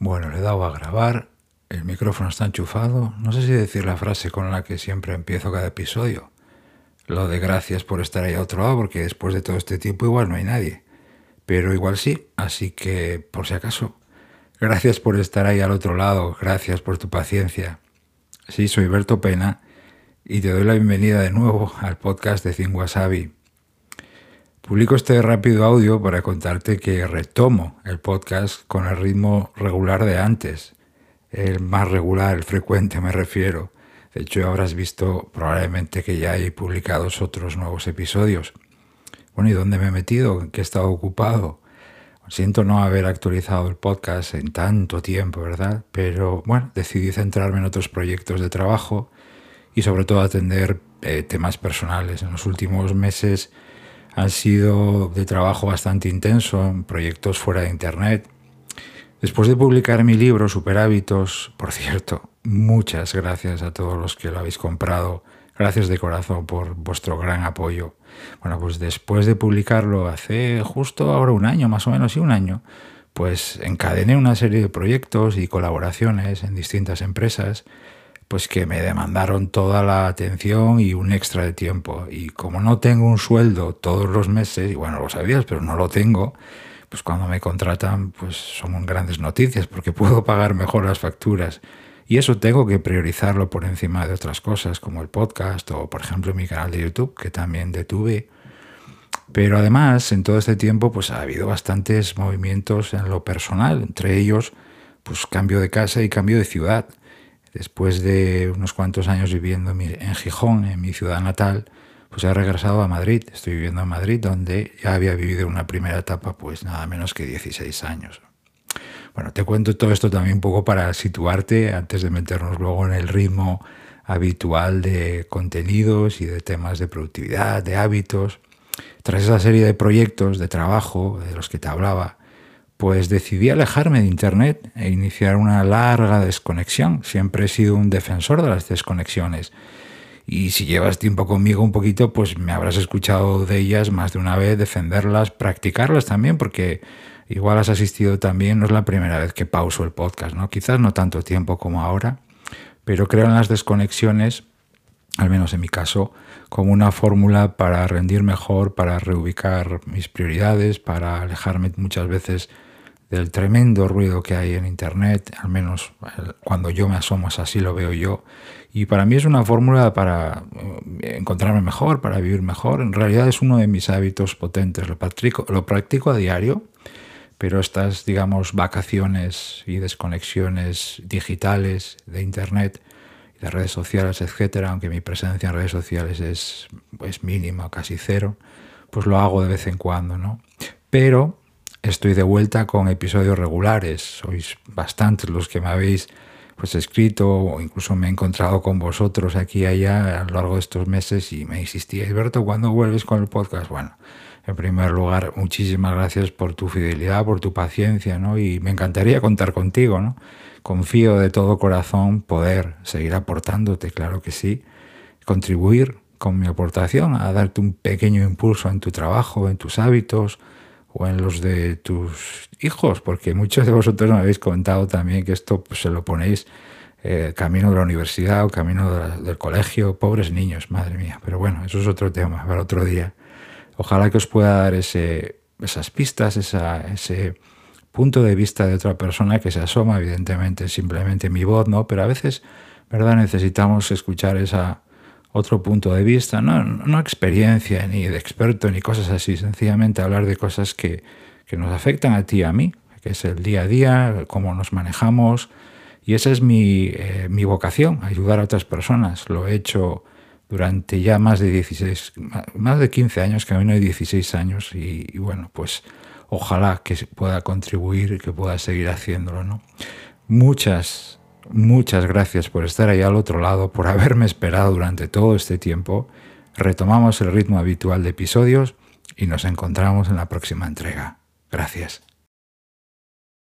Bueno, le he dado a grabar, el micrófono está enchufado, no sé si decir la frase con la que siempre empiezo cada episodio. Lo de gracias por estar ahí a otro lado, porque después de todo este tiempo igual no hay nadie. Pero igual sí, así que por si acaso, gracias por estar ahí al otro lado, gracias por tu paciencia. Sí, soy Berto Pena y te doy la bienvenida de nuevo al podcast de Cien Wasabi. Publico este rápido audio para contarte que retomo el podcast con el ritmo regular de antes. El más regular, el frecuente me refiero. De hecho, habrás visto probablemente que ya hay publicados otros nuevos episodios. Bueno, ¿y dónde me he metido? ¿En qué he estado ocupado? Siento no haber actualizado el podcast en tanto tiempo, ¿verdad? Pero bueno, decidí centrarme en otros proyectos de trabajo y sobre todo atender eh, temas personales. En los últimos meses han sido de trabajo bastante intenso en proyectos fuera de Internet. Después de publicar mi libro Super Hábitos, por cierto, muchas gracias a todos los que lo habéis comprado. Gracias de corazón por vuestro gran apoyo. Bueno, pues después de publicarlo hace justo ahora un año, más o menos, y un año, pues encadené una serie de proyectos y colaboraciones en distintas empresas pues que me demandaron toda la atención y un extra de tiempo. Y como no tengo un sueldo todos los meses, y bueno, lo sabías, pero no lo tengo, pues cuando me contratan, pues son grandes noticias, porque puedo pagar mejor las facturas. Y eso tengo que priorizarlo por encima de otras cosas, como el podcast o, por ejemplo, mi canal de YouTube, que también detuve. Pero además, en todo este tiempo, pues ha habido bastantes movimientos en lo personal, entre ellos, pues cambio de casa y cambio de ciudad. Después de unos cuantos años viviendo en Gijón, en mi ciudad natal, pues he regresado a Madrid. Estoy viviendo en Madrid, donde ya había vivido una primera etapa, pues nada menos que 16 años. Bueno, te cuento todo esto también un poco para situarte antes de meternos luego en el ritmo habitual de contenidos y de temas de productividad, de hábitos. Tras esa serie de proyectos de trabajo de los que te hablaba, pues decidí alejarme de Internet e iniciar una larga desconexión. Siempre he sido un defensor de las desconexiones. Y si llevas tiempo conmigo un poquito, pues me habrás escuchado de ellas más de una vez, defenderlas, practicarlas también, porque igual has asistido también, no es la primera vez que pauso el podcast, ¿no? Quizás no tanto tiempo como ahora, pero creo en las desconexiones, al menos en mi caso, como una fórmula para rendir mejor, para reubicar mis prioridades, para alejarme muchas veces del tremendo ruido que hay en Internet, al menos cuando yo me asomo así lo veo yo. Y para mí es una fórmula para eh, encontrarme mejor, para vivir mejor. En realidad es uno de mis hábitos potentes, lo practico, lo practico a diario, pero estas, digamos, vacaciones y desconexiones digitales de Internet, de redes sociales, etcétera, aunque mi presencia en redes sociales es, es mínima, casi cero, pues lo hago de vez en cuando, ¿no? Pero estoy de vuelta con episodios regulares. Sois bastantes los que me habéis pues escrito o incluso me he encontrado con vosotros aquí y allá a lo largo de estos meses y me insistíais, Berto, ¿cuándo vuelves con el podcast? Bueno, en primer lugar, muchísimas gracias por tu fidelidad, por tu paciencia, ¿no? Y me encantaría contar contigo, ¿no? Confío de todo corazón poder seguir aportándote, claro que sí, contribuir con mi aportación a darte un pequeño impulso en tu trabajo, en tus hábitos, o en los de tus hijos, porque muchos de vosotros me habéis comentado también que esto pues, se lo ponéis eh, camino de la universidad o camino del colegio, pobres niños, madre mía. Pero bueno, eso es otro tema para otro día. Ojalá que os pueda dar ese, esas pistas, ese punto de vista de otra persona que se asoma, evidentemente, simplemente mi voz, ¿no? Pero a veces, ¿verdad? Necesitamos escuchar esa otro punto de vista, no, no experiencia ni de experto ni cosas así, sencillamente hablar de cosas que, que nos afectan a ti y a mí, que es el día a día, cómo nos manejamos. Y esa es mi, eh, mi vocación, ayudar a otras personas. Lo he hecho durante ya más de 16, más de 15 años, camino de 16 años, y, y, bueno, pues ojalá que pueda contribuir que pueda seguir haciéndolo. ¿no? Muchas Muchas gracias por estar ahí al otro lado, por haberme esperado durante todo este tiempo. Retomamos el ritmo habitual de episodios y nos encontramos en la próxima entrega. Gracias.